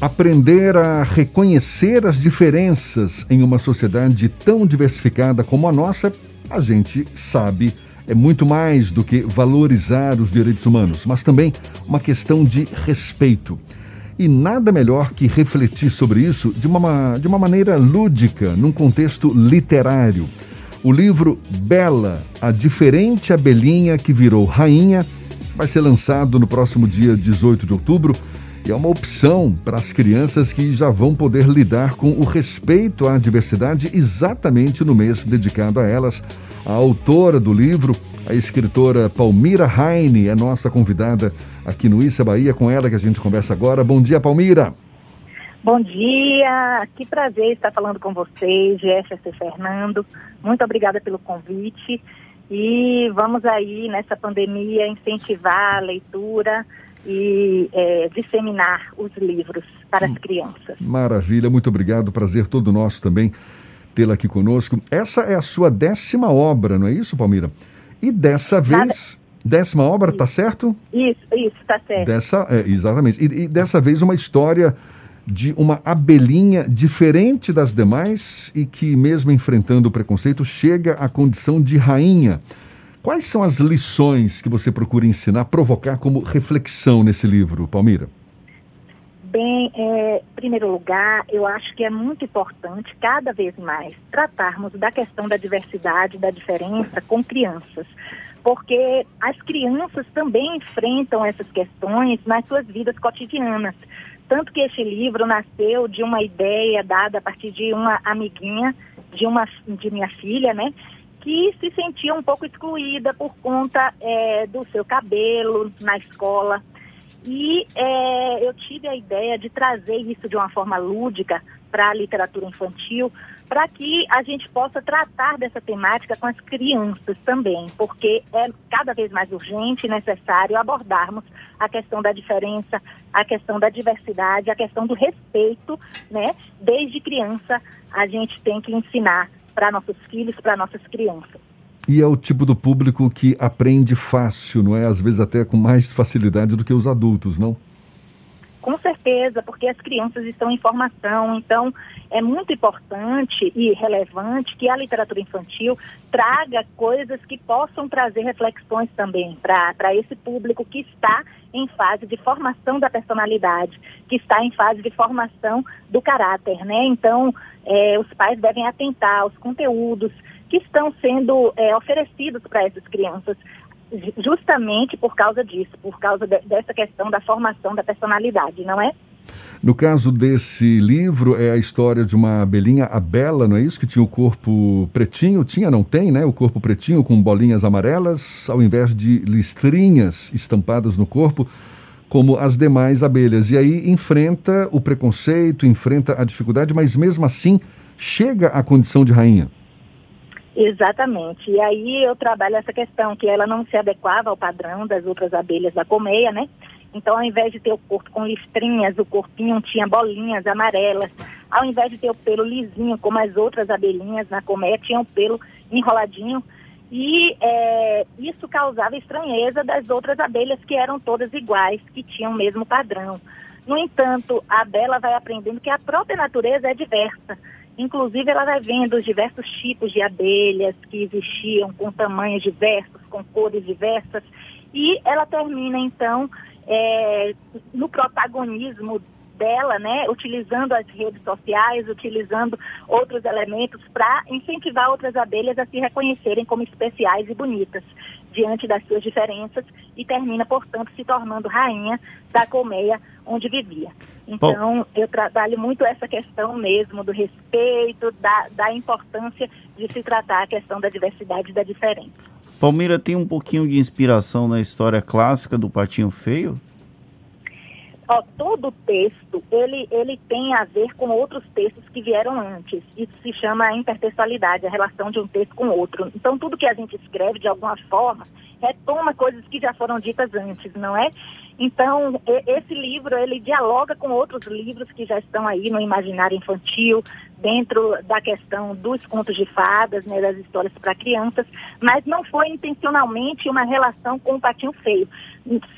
Aprender a reconhecer as diferenças em uma sociedade tão diversificada como a nossa, a gente sabe, é muito mais do que valorizar os direitos humanos, mas também uma questão de respeito. E nada melhor que refletir sobre isso de uma, de uma maneira lúdica, num contexto literário. O livro Bela, a diferente abelhinha que virou rainha, vai ser lançado no próximo dia 18 de outubro e é uma opção para as crianças que já vão poder lidar com o respeito à diversidade exatamente no mês dedicado a elas. A autora do livro, a escritora Palmira Heine, é nossa convidada aqui no Issa Bahia, com ela que a gente conversa agora. Bom dia, Palmira. Bom dia, que prazer estar falando com vocês, Jefferson Fernando. Muito obrigada pelo convite. E vamos aí, nessa pandemia, incentivar a leitura, e é, disseminar os livros para as crianças. Maravilha, muito obrigado. Prazer todo nosso também tê-la aqui conosco. Essa é a sua décima obra, não é isso, Palmira? E dessa vez. Nada... Décima obra, tá certo? Isso, isso, tá certo. Dessa, é, exatamente. E, e dessa vez uma história de uma abelhinha diferente das demais e que, mesmo enfrentando o preconceito, chega à condição de rainha. Quais são as lições que você procura ensinar, provocar como reflexão nesse livro, Palmira? Bem, é, em primeiro lugar, eu acho que é muito importante, cada vez mais, tratarmos da questão da diversidade, da diferença com crianças. Porque as crianças também enfrentam essas questões nas suas vidas cotidianas. Tanto que este livro nasceu de uma ideia dada a partir de uma amiguinha de, uma, de minha filha, né? Que se sentia um pouco excluída por conta é, do seu cabelo na escola. E é, eu tive a ideia de trazer isso de uma forma lúdica para a literatura infantil, para que a gente possa tratar dessa temática com as crianças também, porque é cada vez mais urgente e necessário abordarmos a questão da diferença, a questão da diversidade, a questão do respeito, né? Desde criança a gente tem que ensinar para nossos filhos, para nossas crianças. E é o tipo do público que aprende fácil, não é? Às vezes até com mais facilidade do que os adultos, não? Com certeza, porque as crianças estão em formação, então é muito importante e relevante que a literatura infantil traga coisas que possam trazer reflexões também para esse público que está em fase de formação da personalidade, que está em fase de formação do caráter, né? Então, é, os pais devem atentar aos conteúdos que estão sendo é, oferecidos para essas crianças, justamente por causa disso, por causa de, dessa questão da formação da personalidade, não é? No caso desse livro, é a história de uma abelhinha, a Bela, não é isso? Que tinha o corpo pretinho, tinha, não tem, né? O corpo pretinho com bolinhas amarelas, ao invés de listrinhas estampadas no corpo, como as demais abelhas. E aí enfrenta o preconceito, enfrenta a dificuldade, mas mesmo assim chega à condição de rainha. Exatamente. E aí eu trabalho essa questão, que ela não se adequava ao padrão das outras abelhas da colmeia, né? Então, ao invés de ter o corpo com listrinhas, o corpinho tinha bolinhas amarelas. Ao invés de ter o pelo lisinho, como as outras abelhinhas na colmeia, tinha o pelo enroladinho. E é, isso causava estranheza das outras abelhas, que eram todas iguais, que tinham o mesmo padrão. No entanto, a Bela vai aprendendo que a própria natureza é diversa. Inclusive, ela vai vendo os diversos tipos de abelhas que existiam, com tamanhos diversos, com cores diversas. E ela termina, então, é, no protagonismo dela, né, utilizando as redes sociais, utilizando outros elementos para incentivar outras abelhas a se reconhecerem como especiais e bonitas diante das suas diferenças e termina, portanto, se tornando rainha da colmeia onde vivia. Então, Bom. eu trabalho muito essa questão mesmo do respeito, da, da importância de se tratar a questão da diversidade e da diferença. Palmeira tem um pouquinho de inspiração na história clássica do Patinho Feio? Ó, todo texto, ele, ele tem a ver com outros textos que vieram antes. Isso se chama intertextualidade, a relação de um texto com outro. Então, tudo que a gente escreve, de alguma forma, retoma coisas que já foram ditas antes, não é? Então, esse livro, ele dialoga com outros livros que já estão aí no imaginário infantil, dentro da questão dos contos de fadas, né, das histórias para crianças, mas não foi intencionalmente uma relação com o patinho feio.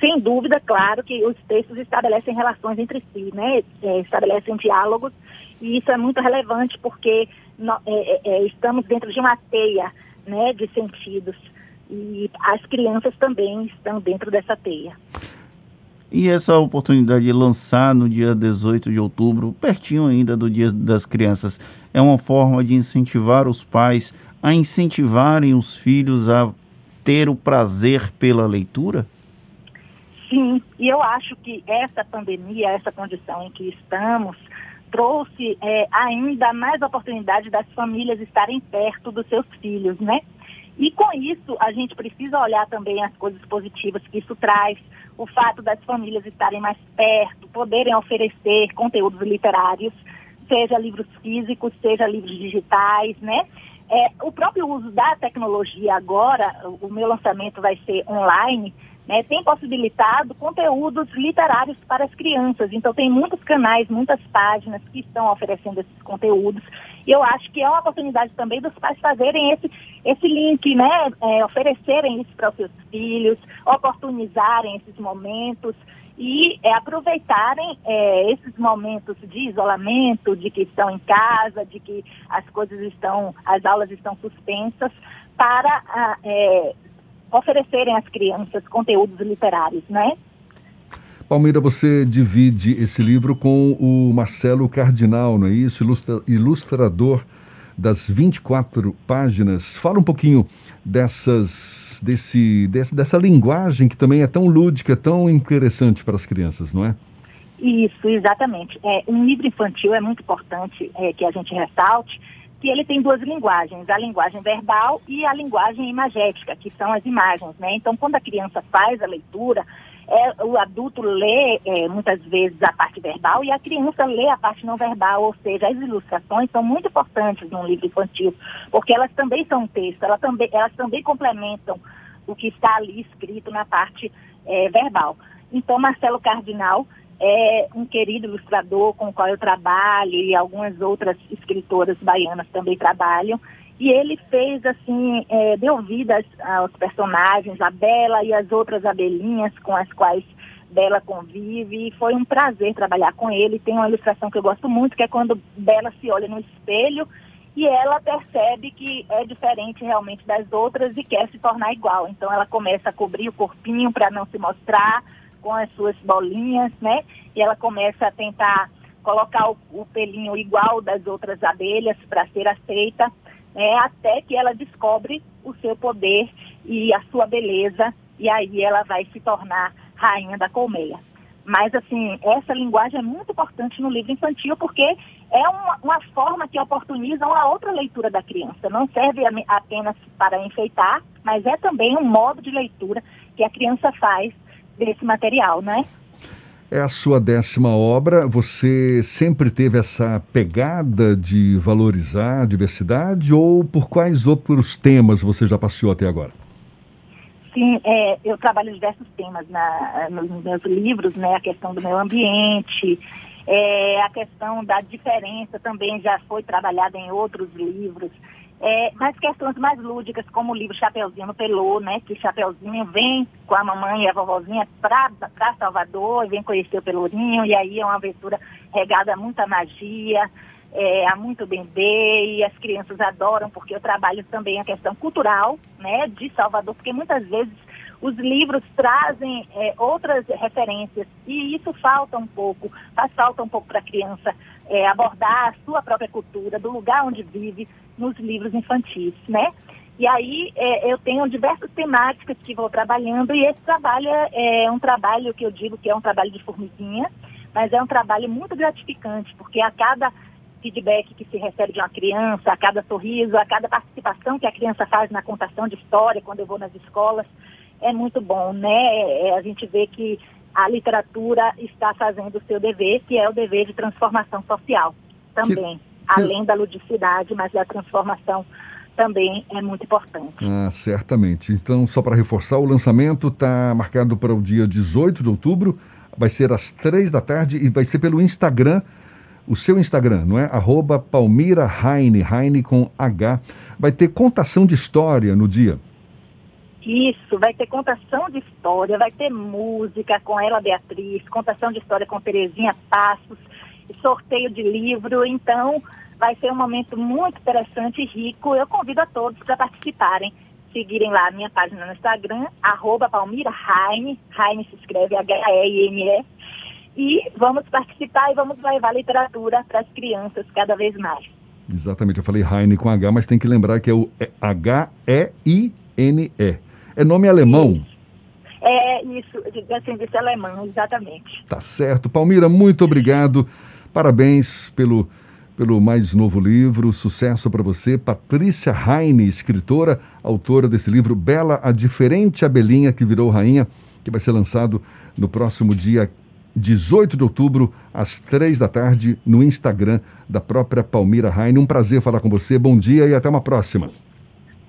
Sem dúvida, claro que os textos estabelecem relações entre si, né, é, estabelecem diálogos, e isso é muito relevante porque no, é, é, é estamos dentro de uma teia né, de sentidos e as crianças também estão dentro dessa teia. E essa oportunidade de lançar no dia 18 de outubro, pertinho ainda do Dia das Crianças, é uma forma de incentivar os pais a incentivarem os filhos a ter o prazer pela leitura? Sim, e eu acho que essa pandemia, essa condição em que estamos, trouxe é, ainda mais oportunidade das famílias estarem perto dos seus filhos, né? E com isso, a gente precisa olhar também as coisas positivas que isso traz, o fato das famílias estarem mais perto, poderem oferecer conteúdos literários, seja livros físicos, seja livros digitais, né? É, o próprio uso da tecnologia agora, o meu lançamento vai ser online, né, tem possibilitado conteúdos literários para as crianças. Então, tem muitos canais, muitas páginas que estão oferecendo esses conteúdos. E eu acho que é uma oportunidade também dos pais fazerem esse, esse link, né, é, oferecerem isso para os seus filhos, oportunizarem esses momentos e é, aproveitarem é, esses momentos de isolamento, de que estão em casa, de que as coisas estão, as aulas estão suspensas, para ah, é, oferecerem às crianças conteúdos literários, né? Palmeira, você divide esse livro com o Marcelo Cardinal, não é isso? Ilustra, ilustrador das 24 páginas. Fala um pouquinho dessas, desse, desse, dessa linguagem que também é tão lúdica, tão interessante para as crianças, não é? Isso, exatamente. É, um livro infantil é muito importante é, que a gente ressalte, que ele tem duas linguagens, a linguagem verbal e a linguagem imagética, que são as imagens, né? Então, quando a criança faz a leitura, é, o adulto lê é, muitas vezes a parte verbal e a criança lê a parte não verbal, ou seja, as ilustrações são muito importantes num livro infantil, porque elas também são texto, elas também, elas também complementam o que está ali escrito na parte é, verbal. Então, Marcelo Cardinal é um querido ilustrador com o qual eu trabalho e algumas outras escritoras baianas também trabalham. E ele fez, assim, é, deu vida aos personagens, a Bela e as outras abelhinhas com as quais Bela convive. E foi um prazer trabalhar com ele. Tem uma ilustração que eu gosto muito, que é quando Bela se olha no espelho e ela percebe que é diferente realmente das outras e quer se tornar igual. Então ela começa a cobrir o corpinho para não se mostrar, com as suas bolinhas, né? E ela começa a tentar colocar o, o pelinho igual das outras abelhas para ser aceita, né? Até que ela descobre o seu poder e a sua beleza, e aí ela vai se tornar rainha da colmeia. Mas, assim, essa linguagem é muito importante no livro infantil porque é uma, uma, forma que oportuniza uma outra leitura da criança. Não serve apenas para enfeitar, mas é também um modo de leitura que a criança faz desse material, né? É a sua décima obra. Você sempre teve essa pegada de valorizar a diversidade ou por quais outros temas você já passeou até agora? Sim, é, eu trabalho diversos temas na, nos meus livros, né? A questão do meio ambiente, é, a questão da diferença também já foi trabalhada em outros livros. É, mas questões mais lúdicas, como o livro Chapeuzinho Pelô, né? Que Chapeuzinho vem com a mamãe e a vovozinha para Salvador e vem conhecer o Pelourinho, e aí é uma aventura regada a muita magia, é, a muito bebê, e as crianças adoram, porque eu trabalho também a questão cultural, né? De Salvador, porque muitas vezes os livros trazem é, outras referências e isso falta um pouco, faz falta um pouco para a criança é, abordar a sua própria cultura, do lugar onde vive, nos livros infantis, né? E aí é, eu tenho diversas temáticas que vou trabalhando e esse trabalho é, é um trabalho que eu digo que é um trabalho de formiguinha, mas é um trabalho muito gratificante, porque a cada feedback que se recebe de uma criança, a cada sorriso, a cada participação que a criança faz na contação de história, quando eu vou nas escolas, é muito bom, né? É, a gente vê que a literatura está fazendo o seu dever, que é o dever de transformação social também. Que além da ludicidade, mas a transformação também é muito importante. Ah, certamente. Então, só para reforçar, o lançamento está marcado para o dia 18 de outubro, vai ser às três da tarde e vai ser pelo Instagram o seu Instagram, não é? Arroba Palmira Heine, Heine com H. Vai ter contação de história no dia. Isso, vai ter contação de história, vai ter música com ela, Beatriz, contação de história com Terezinha Passos, sorteio de livro. Então, vai ser um momento muito interessante e rico. Eu convido a todos para participarem, seguirem lá a minha página no Instagram, arroba Palmira Heine, Heine se escreve H-E-I-N-E, e vamos participar e vamos levar literatura para as crianças cada vez mais. Exatamente, eu falei Heine com H, mas tem que lembrar que é o H-E-I-N-E. É nome alemão? É isso, de ascendência alemã, exatamente. Tá certo. Palmira, muito obrigado. Parabéns pelo, pelo mais novo livro. Sucesso para você. Patrícia Heine, escritora, autora desse livro Bela, a Diferente Abelhinha que Virou Rainha, que vai ser lançado no próximo dia 18 de outubro, às três da tarde, no Instagram da própria Palmira Heine. Um prazer falar com você. Bom dia e até uma próxima.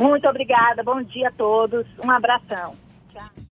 Muito obrigada. Bom dia a todos. Um abração. Tchau.